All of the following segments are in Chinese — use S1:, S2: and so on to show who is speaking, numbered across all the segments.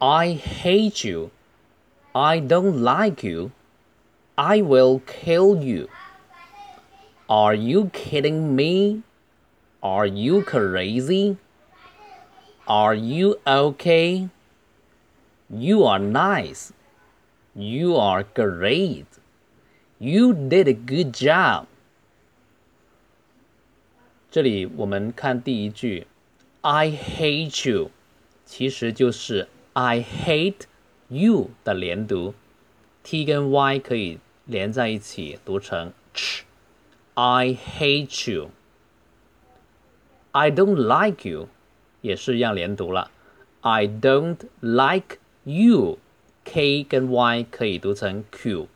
S1: I hate you. I don't like you. I will kill you. Are you kidding me? Are you crazy? Are you okay? You are nice. You are great. You did a good job. 这里我们看第一句，I hate you，其实就是 I hate you 的连读，t 跟 y 可以连在一起读成 ch。I hate you。I don't like you，也是一样连读了。I don't like you，k 跟 y 可以读成 q，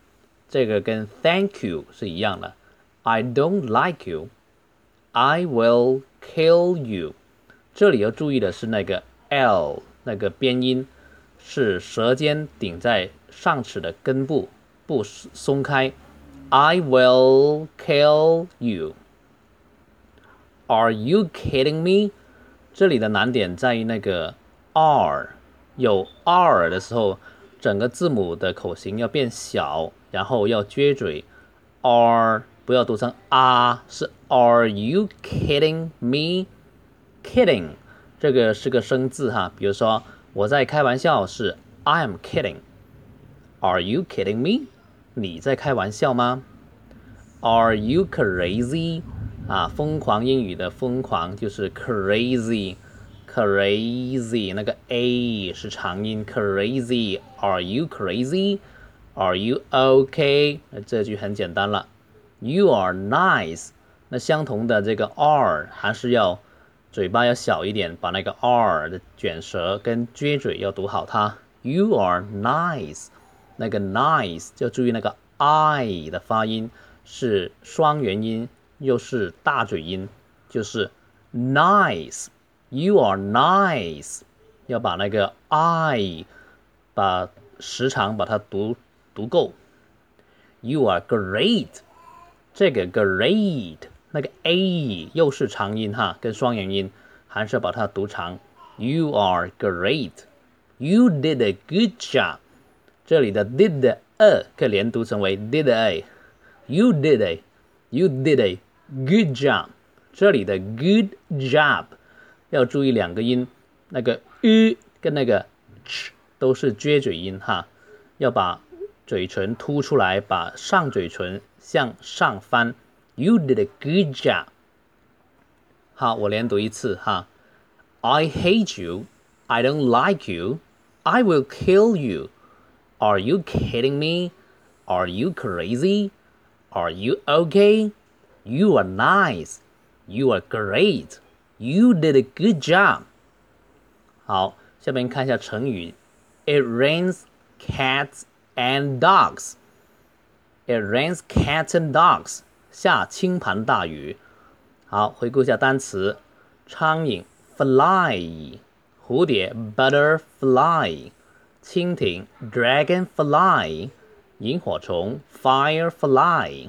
S1: 这个跟 thank you 是一样的。I don't like you。I will kill you。这里要注意的是那个 l 那个边音是舌尖顶在上齿的根部，不松开。I will kill you. Are you kidding me？这里的难点在于那个 r，有 r 的时候，整个字母的口型要变小，然后要撅嘴。r 不要读成啊，是 Are you kidding me？Kidding 这个是个生字哈，比如说我在开玩笑是 I am kidding。Are you kidding me？你在开玩笑吗？Are you crazy？啊，疯狂英语的疯狂就是 crazy，crazy 那个 a 是长音，crazy。Are you crazy？Are you OK？那这句很简单了。You are nice。那相同的这个 are 还是要嘴巴要小一点，把那个 r 的卷舌跟撅嘴要读好它。You are nice。那个 nice 要注意那个 i 的发音是双元音，又是大嘴音，就是 nice。You are nice。要把那个 i 把时长把它读读够。You are great。这个 great 那个 a 又是长音哈，跟双元音，还是要把它读长。You are great. You did a good job. 这里的 did a 可以连读成为 did a。You did a. You did a good job. 这里的 good job 要注意两个音，那个 u 跟那个 ch 都是撅嘴音哈，要把嘴唇凸出来，把上嘴唇向上翻。You did a good job。好，我连读一次哈。I hate you. I don't like you. I will kill you. Are you kidding me? Are you crazy? Are you okay? You are nice. You are great. You did a good job. 好，下面看一下成语。It rains cats and dogs. It rains cats and dogs. 下倾盆大雨。好，回顾一下单词：苍蝇 fly，蝴蝶 butterfly，蜻蜓 dragonfly，萤火虫 firefly。